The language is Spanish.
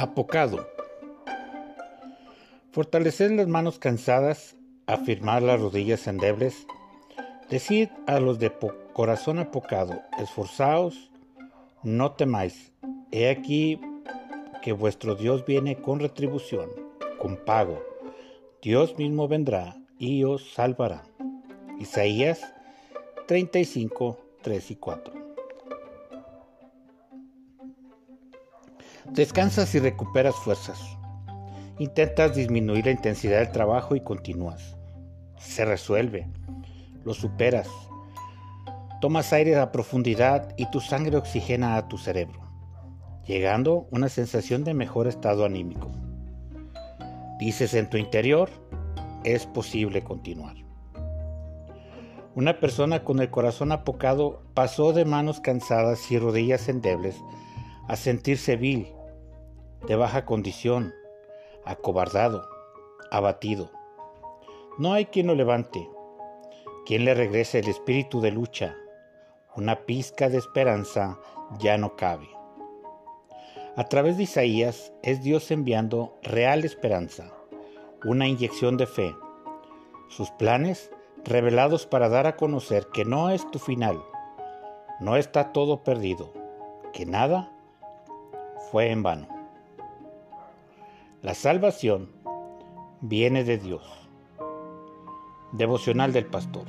Apocado. Fortalecer las manos cansadas, afirmar las rodillas endebles, decid a los de corazón apocado, esforzaos, no temáis, he aquí que vuestro Dios viene con retribución, con pago. Dios mismo vendrá y os salvará. Isaías 35, 3 y 4. Descansas y recuperas fuerzas. Intentas disminuir la intensidad del trabajo y continúas. Se resuelve. Lo superas. Tomas aire a profundidad y tu sangre oxigena a tu cerebro, llegando una sensación de mejor estado anímico. Dices en tu interior, es posible continuar. Una persona con el corazón apocado pasó de manos cansadas y rodillas endebles a sentirse vil, de baja condición, acobardado, abatido. No hay quien lo levante, quien le regrese el espíritu de lucha. Una pizca de esperanza ya no cabe. A través de Isaías es Dios enviando real esperanza, una inyección de fe. Sus planes revelados para dar a conocer que no es tu final, no está todo perdido, que nada fue en vano. La salvación viene de Dios. Devocional del Pastor.